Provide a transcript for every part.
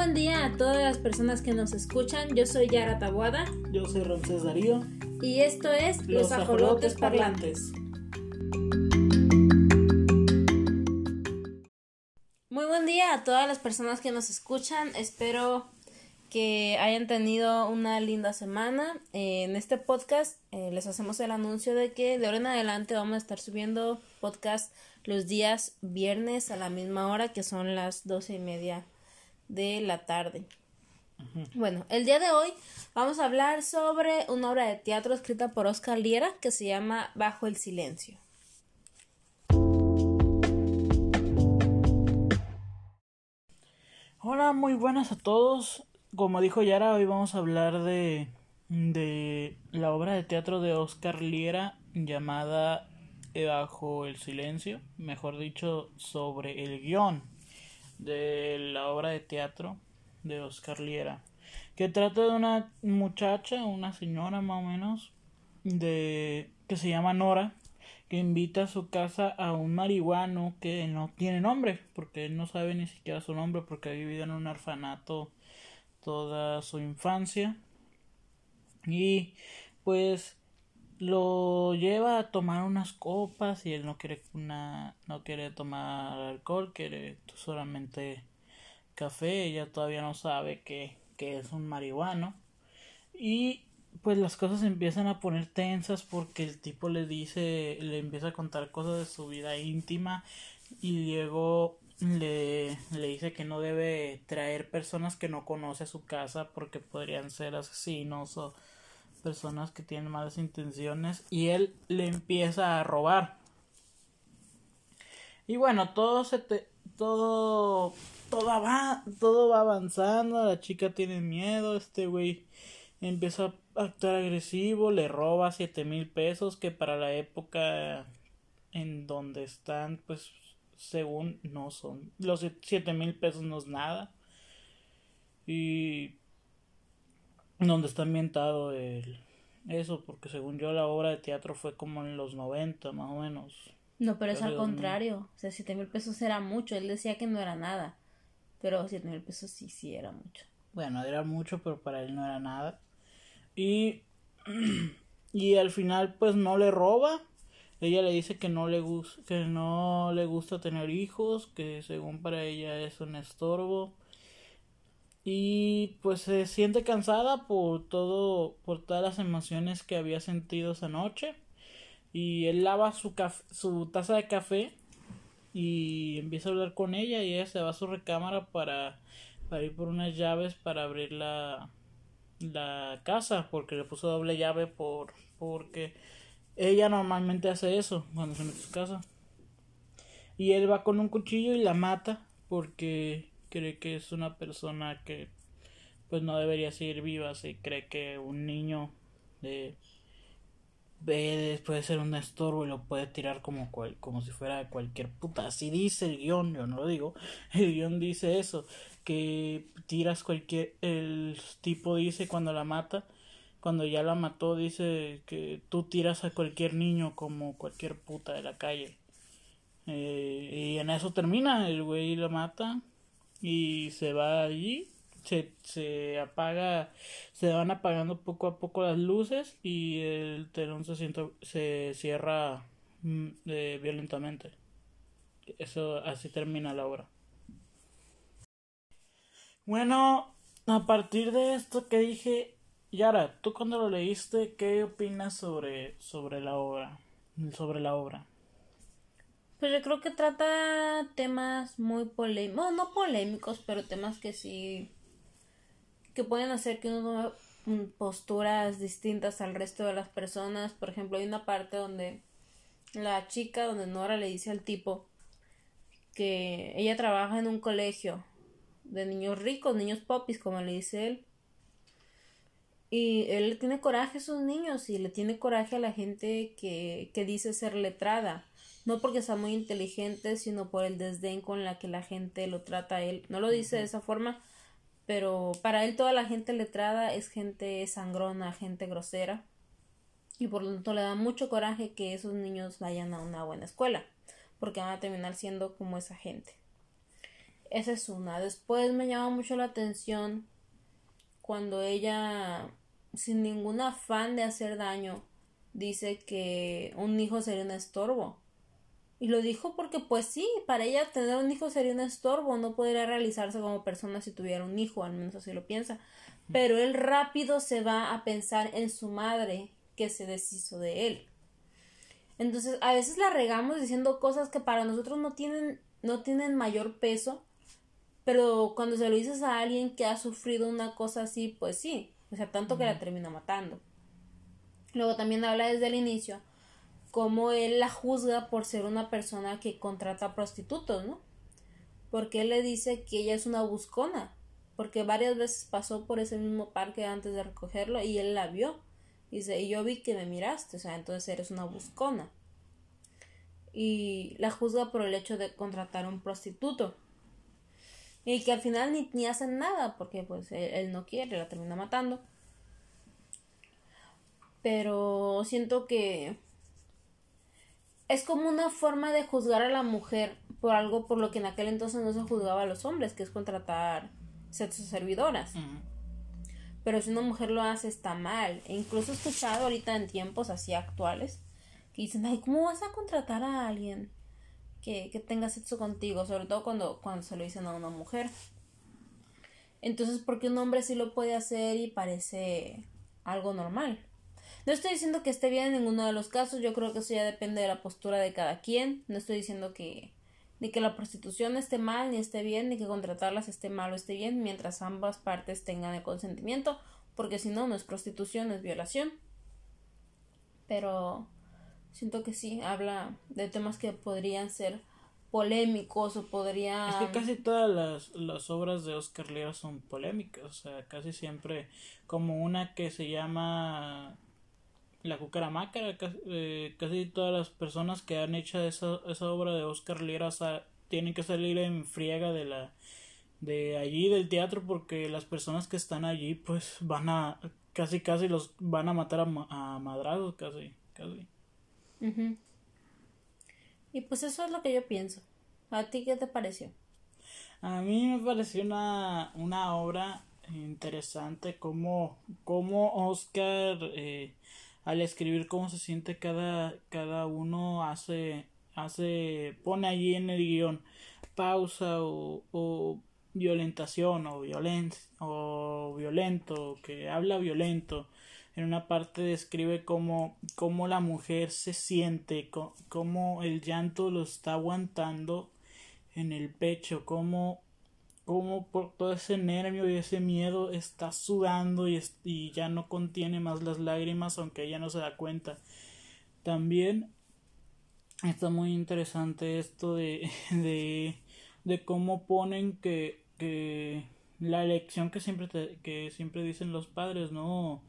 buen día a todas las personas que nos escuchan. Yo soy Yara Tabuada. Yo soy Ramsés Darío. Y esto es Los, Ajolotes, Parlantes. Muy buen día a todas las personas que nos escuchan. Espero que hayan tenido una linda semana. en este podcast eh, les hacemos el anuncio de que de ahora en adelante vamos a estar subiendo podcast los días viernes a la misma hora que son las doce y media de la tarde. Bueno, el día de hoy vamos a hablar sobre una obra de teatro escrita por Oscar Liera que se llama Bajo el Silencio. Hola, muy buenas a todos. Como dijo Yara, hoy vamos a hablar de, de la obra de teatro de Oscar Liera llamada Bajo el Silencio, mejor dicho, sobre el guion de la obra de teatro de Oscar Liera, que trata de una muchacha, una señora más o menos, de que se llama Nora, que invita a su casa a un marihuano que no tiene nombre, porque él no sabe ni siquiera su nombre, porque ha vivido en un orfanato toda su infancia. Y pues lo lleva a tomar unas copas y él no quiere una no quiere tomar alcohol quiere solamente café. Ella todavía no sabe que, que es un marihuano. Y pues las cosas empiezan a poner tensas porque el tipo le dice le empieza a contar cosas de su vida íntima y luego le, le dice que no debe traer personas que no conoce a su casa porque podrían ser asesinos o personas que tienen malas intenciones y él le empieza a robar. Y bueno, todo se te, todo todo va todo va avanzando, la chica tiene miedo, este güey empieza a actuar agresivo, le roba siete mil pesos que para la época en donde están pues según no son los siete mil pesos no es nada y donde está ambientado el eso porque según yo la obra de teatro fue como en los 90 más o menos. No pero es al contrario o sea siete mil pesos era mucho él decía que no era nada pero siete mil pesos sí sí era mucho. Bueno era mucho pero para él no era nada. Y y al final pues no le roba. Ella le dice que no le gusta que no le gusta tener hijos que según para ella es un estorbo y pues se siente cansada por todo por todas las emociones que había sentido esa noche. Y él lava su su taza de café y empieza a hablar con ella y ella se va a su recámara para, para ir por unas llaves para abrir la, la casa porque le puso doble llave por porque ella normalmente hace eso cuando se mete a su casa. Y él va con un cuchillo y la mata porque cree que es una persona que pues no debería seguir viva si cree que un niño de puede ser un estorbo y lo puede tirar como cual, como si fuera cualquier puta. Así dice el guion yo no lo digo el guion dice eso que tiras cualquier el tipo dice cuando la mata cuando ya la mató dice que tú tiras a cualquier niño como cualquier puta de la calle. Eh, y en eso termina el güey la mata y se va allí se, se apaga se van apagando poco a poco las luces y el telón se siento, se cierra mm, eh, violentamente. Eso así termina la obra. Bueno a partir de esto que dije Yara tú cuando lo leíste qué opinas sobre sobre la obra sobre la obra pues yo creo que trata temas muy polémicos, no polémicos, pero temas que sí, que pueden hacer que uno tome posturas distintas al resto de las personas. Por ejemplo, hay una parte donde la chica, donde Nora le dice al tipo que ella trabaja en un colegio de niños ricos, niños popis, como le dice él. Y él tiene coraje a esos niños y le tiene coraje a la gente que, que dice ser letrada no porque sea muy inteligente, sino por el desdén con la que la gente lo trata a él. No lo dice de esa forma, pero para él toda la gente letrada es gente sangrona, gente grosera, y por lo tanto le da mucho coraje que esos niños vayan a una buena escuela, porque van a terminar siendo como esa gente. Esa es una. Después me llama mucho la atención cuando ella, sin ningún afán de hacer daño, dice que un hijo sería un estorbo. Y lo dijo porque pues sí, para ella tener un hijo sería un estorbo, no podría realizarse como persona si tuviera un hijo, al menos así lo piensa. Pero él rápido se va a pensar en su madre que se deshizo de él. Entonces, a veces la regamos diciendo cosas que para nosotros no tienen no tienen mayor peso, pero cuando se lo dices a alguien que ha sufrido una cosa así, pues sí, o sea, tanto que la termina matando. Luego también habla desde el inicio cómo él la juzga por ser una persona que contrata prostitutos, ¿no? Porque él le dice que ella es una buscona, porque varias veces pasó por ese mismo parque antes de recogerlo y él la vio. Dice, y yo vi que me miraste, o sea, entonces eres una buscona. Y la juzga por el hecho de contratar un prostituto. Y que al final ni, ni hacen nada, porque pues él, él no quiere, la termina matando. Pero siento que es como una forma de juzgar a la mujer por algo por lo que en aquel entonces no se juzgaba a los hombres, que es contratar sexo servidoras. Pero si una mujer lo hace está mal. E incluso he escuchado ahorita en tiempos así actuales que dicen, ay, ¿cómo vas a contratar a alguien que, que tenga sexo contigo? Sobre todo cuando, cuando se lo dicen a una mujer. Entonces, ¿por qué un hombre sí lo puede hacer y parece algo normal? No estoy diciendo que esté bien en ninguno de los casos, yo creo que eso ya depende de la postura de cada quien. No estoy diciendo que ni que la prostitución esté mal ni esté bien, ni que contratarlas esté mal o esté bien, mientras ambas partes tengan el consentimiento, porque si no, no es prostitución, es violación. Pero siento que sí, habla de temas que podrían ser polémicos o podrían... Es que casi todas las, las obras de Oscar Lira son polémicas, o sea, casi siempre como una que se llama la cucaramácara, casi, eh, casi todas las personas que han hecho esa, esa obra de Oscar Lira tienen que salir en friega de la de allí del teatro porque las personas que están allí pues van a casi casi los van a matar a, a madrados casi casi. Y pues eso es lo que yo pienso. A ti qué te pareció a mí me pareció una una obra interesante como como Oscar eh, al escribir cómo se siente cada, cada uno hace, hace, pone allí en el guion pausa o, o violentación o violencia o violento que habla violento. En una parte describe cómo, cómo la mujer se siente cómo el llanto lo está aguantando en el pecho cómo como por todo ese nervio y ese miedo está sudando y, y ya no contiene más las lágrimas aunque ella no se da cuenta. También está muy interesante esto de, de, de cómo ponen que, que la elección que siempre que siempre dicen los padres no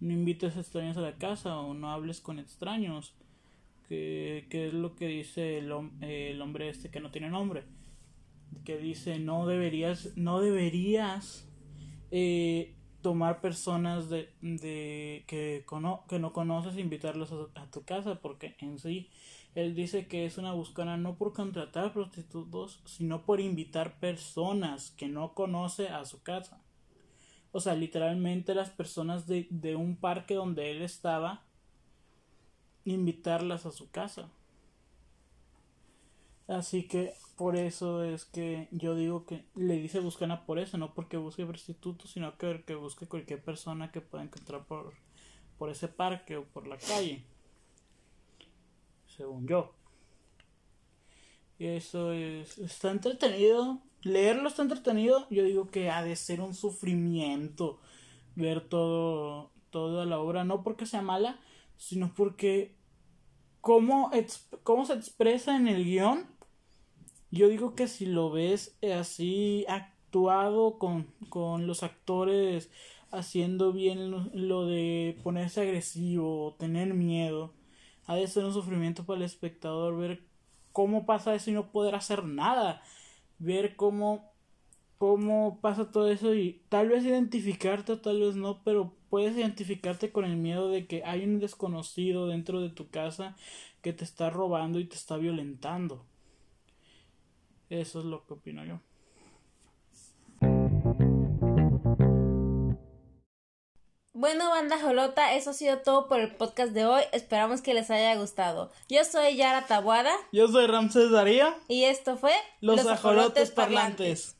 no invites extraños a la casa o no hables con extraños que, que es lo que dice el, el hombre este que no tiene nombre que dice no deberías, no deberías eh, tomar personas de, de que, que no conoces e invitarlos a, tu casa porque en sí él dice que es una buscana no por contratar prostitutos sino por invitar personas que no conoce a su casa. O sea literalmente las personas de, de un parque donde él estaba invitarlas a su casa. Así que por eso es que yo digo que le dice buscana por eso, no porque busque prostitutos, sino que, que busque cualquier persona que pueda encontrar por, por ese parque o por la calle. Según yo. Y eso es, está entretenido. Leerlo está entretenido. Yo digo que ha de ser un sufrimiento ver todo, toda la obra, no porque sea mala, sino porque cómo, cómo se expresa en el guion yo digo que si lo ves así actuado con, con los actores haciendo bien lo, de ponerse agresivo, tener miedo, ha de ser un sufrimiento para el espectador ver cómo pasa eso y no poder hacer nada, ver cómo cómo pasa todo eso y tal vez identificarte o tal vez no, pero puedes identificarte con el miedo de que hay un desconocido dentro de tu casa que te está robando y te está violentando. Eso es lo que opino yo. Bueno, banda Jolota, eso ha sido todo por el podcast de hoy. Esperamos que les haya gustado. Yo soy Yara Tabuada. Yo soy Ramses Daría. Y esto fue Los, Los Ajolotes, Parlantes.